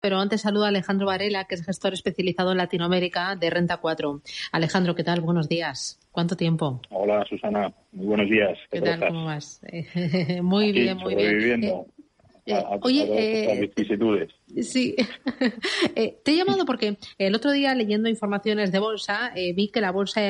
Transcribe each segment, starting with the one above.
Pero antes saludo a Alejandro Varela, que es gestor especializado en Latinoamérica de Renta 4. Alejandro, ¿qué tal? Buenos días. ¿Cuánto tiempo? Hola, Susana. Muy buenos días. ¿Qué, tal? ¿Cómo vas? muy bien, muy bien. Eh, eh, oye, eh, vicisitudes. Sí, te he llamado porque el otro día leyendo informaciones de bolsa vi que la bolsa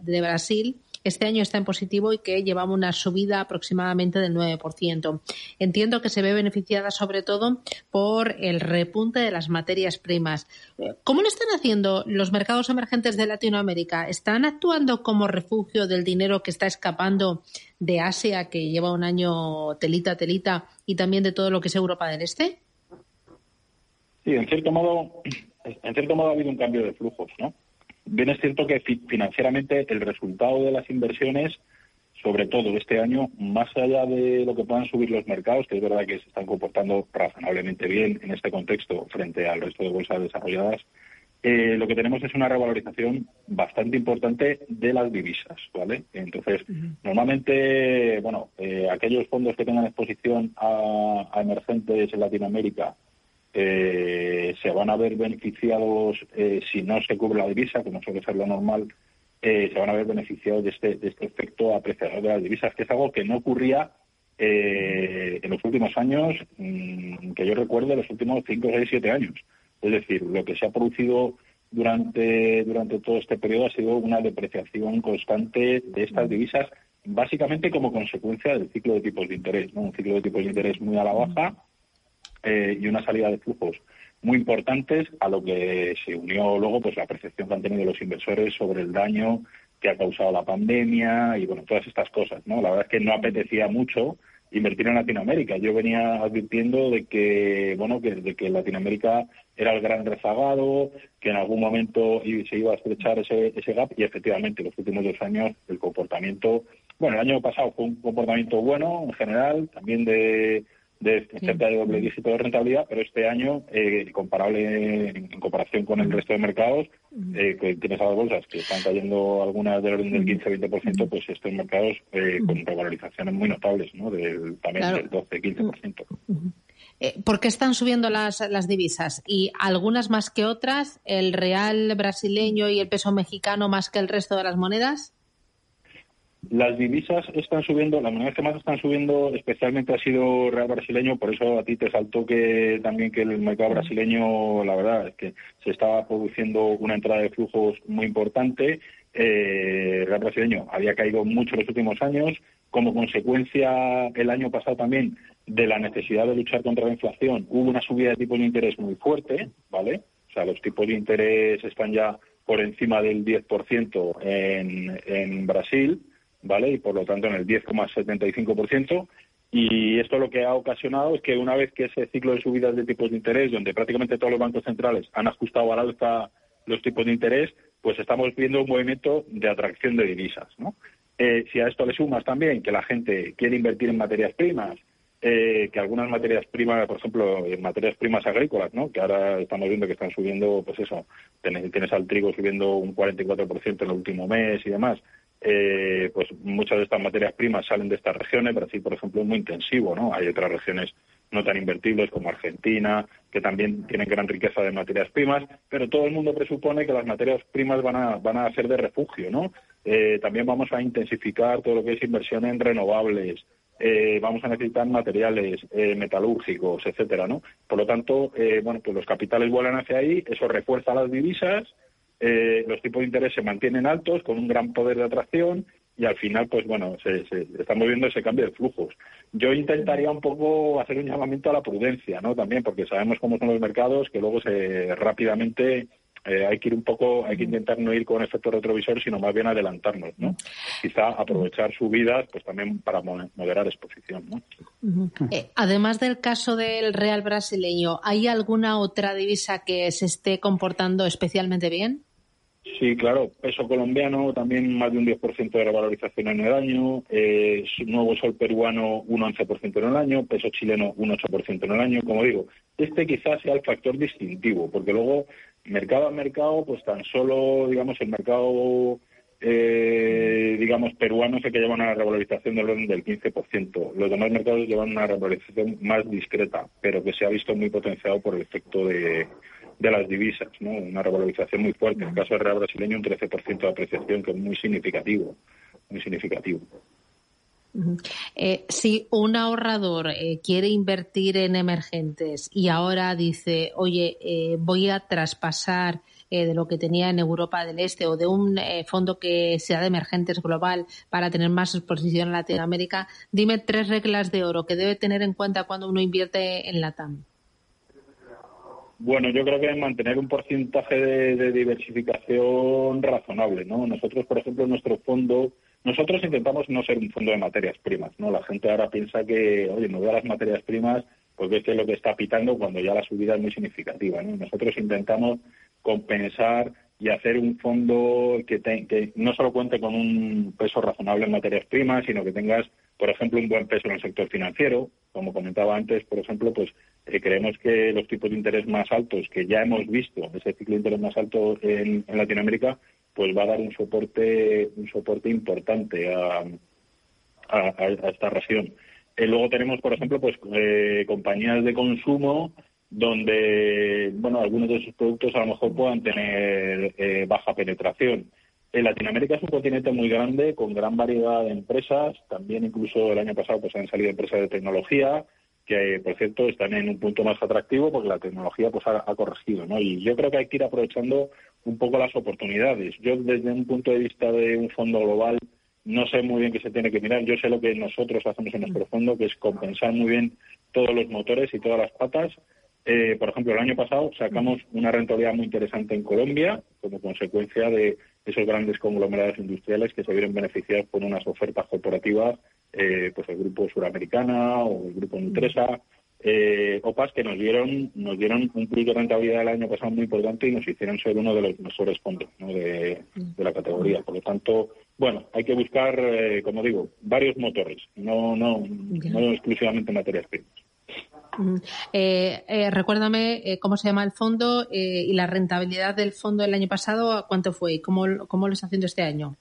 de Brasil este año está en positivo y que llevamos una subida aproximadamente del 9%. Entiendo que se ve beneficiada sobre todo por el repunte de las materias primas. ¿Cómo lo están haciendo los mercados emergentes de Latinoamérica? ¿Están actuando como refugio del dinero que está escapando de Asia, que lleva un año telita, telita, y también de todo lo que es Europa del Este? Sí, en cierto modo, en cierto modo ha habido un cambio de flujos, ¿no? Bien es cierto que financieramente el resultado de las inversiones, sobre todo este año, más allá de lo que puedan subir los mercados, que es verdad que se están comportando razonablemente bien en este contexto frente al resto de bolsas desarrolladas, eh, lo que tenemos es una revalorización bastante importante de las divisas, ¿vale? Entonces, normalmente, bueno, eh, aquellos fondos que tengan exposición a emergentes en Latinoamérica eh, se van a ver beneficiados, eh, si no se cubre la divisa, como suele ser lo normal, eh, se van a ver beneficiados de este, de este efecto apreciador de las divisas, que es algo que no ocurría eh, en los últimos años, mm, que yo recuerdo, los últimos 5, 6, 7 años. Es decir, lo que se ha producido durante, durante todo este periodo ha sido una depreciación constante de estas divisas, básicamente como consecuencia del ciclo de tipos de interés, ¿no? un ciclo de tipos de interés muy a la baja eh, y una salida de flujos muy importantes a lo que se unió luego pues la percepción que han tenido los inversores sobre el daño que ha causado la pandemia y bueno todas estas cosas no la verdad es que no apetecía mucho invertir en Latinoamérica. Yo venía advirtiendo de que bueno que de que Latinoamérica era el gran rezagado que en algún momento se iba a estrechar ese, ese gap y efectivamente los últimos dos años el comportamiento bueno el año pasado fue un comportamiento bueno en general también de de cerca de doble dígito de rentabilidad, pero este año, eh, comparable en, comparación con el resto de mercados, eh, que tienes a las bolsas que están cayendo algunas del orden del 15-20%, pues estos mercados eh, con revalorizaciones muy notables, ¿no? Del, también del 12-15%. Eh, ¿Por qué están subiendo las, las divisas? Y algunas más que otras, el real brasileño y el peso mexicano más que el resto de las monedas. Las divisas están subiendo, las monedas que más están subiendo especialmente ha sido real brasileño, por eso a ti te saltó que también que el mercado brasileño, la verdad, es que se estaba produciendo una entrada de flujos muy importante. Eh, real brasileño había caído mucho en los últimos años, como consecuencia el año pasado también de la necesidad de luchar contra la inflación, hubo una subida de tipos de interés muy fuerte, ¿vale? O sea, los tipos de interés están ya por encima del 10% en, en Brasil ¿vale? Y por lo tanto en el 10,75%. Y esto lo que ha ocasionado es que una vez que ese ciclo de subidas de tipos de interés, donde prácticamente todos los bancos centrales han ajustado al alza los tipos de interés, pues estamos viendo un movimiento de atracción de divisas, ¿no? Eh, si a esto le sumas también que la gente quiere invertir en materias primas, eh, que algunas materias primas, por ejemplo, en materias primas agrícolas, ¿no? que ahora estamos viendo que están subiendo, pues eso, tienes, tienes al trigo subiendo un 44% en el último mes y demás, eh, pues muchas de estas materias primas salen de estas regiones. Brasil, por ejemplo, es muy intensivo, ¿no? Hay otras regiones no tan invertibles como Argentina, que también tienen gran riqueza de materias primas, pero todo el mundo presupone que las materias primas van a, van a ser de refugio, ¿no? Eh, también vamos a intensificar todo lo que es inversión en renovables, eh, vamos a necesitar materiales eh, metalúrgicos, etcétera, ¿no? Por lo tanto, eh, bueno, pues los capitales vuelan hacia ahí, eso refuerza las divisas eh, los tipos de interés se mantienen altos con un gran poder de atracción y al final, pues bueno, se, se estamos viendo ese cambio de flujos. Yo intentaría un poco hacer un llamamiento a la prudencia, ¿no? También porque sabemos cómo son los mercados, que luego se rápidamente eh, hay que ir un poco, hay que intentar no ir con efecto retrovisor, sino más bien adelantarnos, ¿no? Quizá aprovechar subidas, pues también para moderar exposición, ¿no? Eh, además del caso del real brasileño, ¿hay alguna otra divisa que se esté comportando especialmente bien? Sí, claro. Peso colombiano también más de un 10% de revalorización en el año. Eh, nuevo sol peruano un 11% en el año. Peso chileno un 8% en el año. Como digo, este quizás sea el factor distintivo, porque luego mercado a mercado, pues tan solo, digamos, el mercado, eh, digamos, peruano el que lleva una revalorización del orden del 15%. Los demás mercados llevan una revalorización más discreta, pero que se ha visto muy potenciado por el efecto de, de las divisas, ¿no? Una revalorización muy fuerte. En el caso del real brasileño, un 13% de apreciación, que es muy significativo, muy significativo. Eh, si un ahorrador eh, quiere invertir en emergentes y ahora dice, oye, eh, voy a traspasar de lo que tenía en Europa del Este o de un fondo que sea de emergentes global para tener más exposición en Latinoamérica, dime tres reglas de oro que debe tener en cuenta cuando uno invierte en LATAM. Bueno, yo creo que mantener un porcentaje de, diversificación razonable, ¿no? Nosotros, por ejemplo, nuestro fondo nosotros intentamos no ser un fondo de materias primas, ¿no? La gente ahora piensa que, oye, no veo las materias primas porque es lo que está pitando cuando ya la subida es muy significativa, ¿no? Nosotros intentamos compensar y hacer un fondo que, que no solo cuente con un peso razonable en materias primas, sino que tengas, por ejemplo, un buen peso en el sector financiero. Como comentaba antes, por ejemplo, pues eh, creemos que los tipos de interés más altos que ya hemos visto, ese ciclo de interés más alto en Latinoamérica, pues va a dar un soporte un soporte importante a, esta región. Eh, luego tenemos, por ejemplo, pues eh, compañías de consumo donde, bueno, algunos de sus productos a lo mejor puedan tener eh, baja penetración. Latinoamérica es un continente muy grande, con gran variedad de empresas. También incluso el año pasado pues han salido empresas de tecnología que, por cierto, están en un punto más atractivo porque la tecnología pues ha, ha corregido, ¿no? Y yo creo que hay que ir aprovechando un poco las oportunidades. Yo desde un punto de vista de un fondo global no sé muy bien qué se tiene que mirar. Yo sé lo que nosotros hacemos en nuestro fondo, que es compensar muy bien todos los motores y todas las patas. Eh, por ejemplo, el año pasado sacamos una rentabilidad muy interesante en Colombia como consecuencia de esos grandes conglomerados industriales que se vieron beneficiados por unas ofertas corporativas, eh, pues el grupo Suramericana o el grupo Nutresa, eh, OPAS que nos dieron nos dieron un plus de rentabilidad el año pasado muy importante y nos hicieron ser uno de los mejores fondos de, la categoría. Por lo tanto, bueno, hay que buscar, eh, como digo, varios motores, no no, no exclusivamente materias primas. Eh, eh, recuérdame eh, cómo se llama el fondo y la rentabilidad del fondo el año pasado, ¿cuánto fue y cómo, cómo lo está haciendo este año?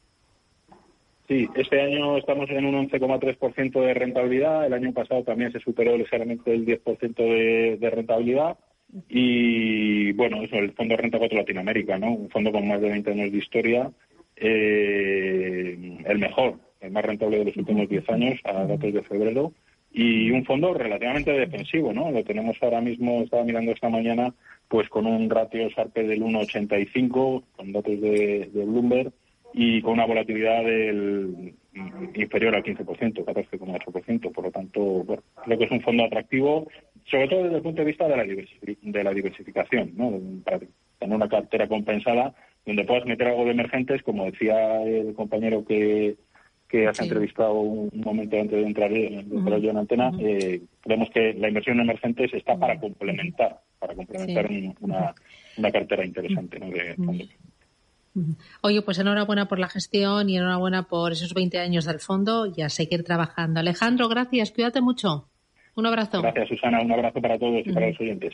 Sí, este año estamos en un 11,3% de rentabilidad. El año pasado también se superó ligeramente el 10% de, de rentabilidad. Y bueno, eso, el Fondo Renta 4 Latinoamérica, ¿no? Un fondo con más de 20 años de historia. Eh, el mejor, el más rentable de los últimos 10 años, a datos de febrero. Y un fondo relativamente defensivo, ¿no? Lo tenemos ahora mismo, estaba mirando esta mañana, pues con un ratio SARPE del 1,85, con datos de, de Bloomberg y con una volatilidad del inferior al 15%, 14,8%. Por lo tanto, bueno, creo que es un fondo atractivo, sobre todo desde el punto de vista de la, de la diversificación, ¿no? para tener una cartera compensada donde puedas meter algo de emergentes, como decía el compañero que, que has entrevistado un, momento antes de entrar, de entrar yo en antena, eh, creemos que la inversión en emergentes está para complementar, para complementar una, una, cartera interesante ¿no? de fondos. Oye, pues enhorabuena por la gestión y enhorabuena por esos 20 años del fondo y a seguir trabajando. Alejandro, gracias, cuídate mucho. Un abrazo. Gracias, Susana. Un abrazo para todos y para los oyentes.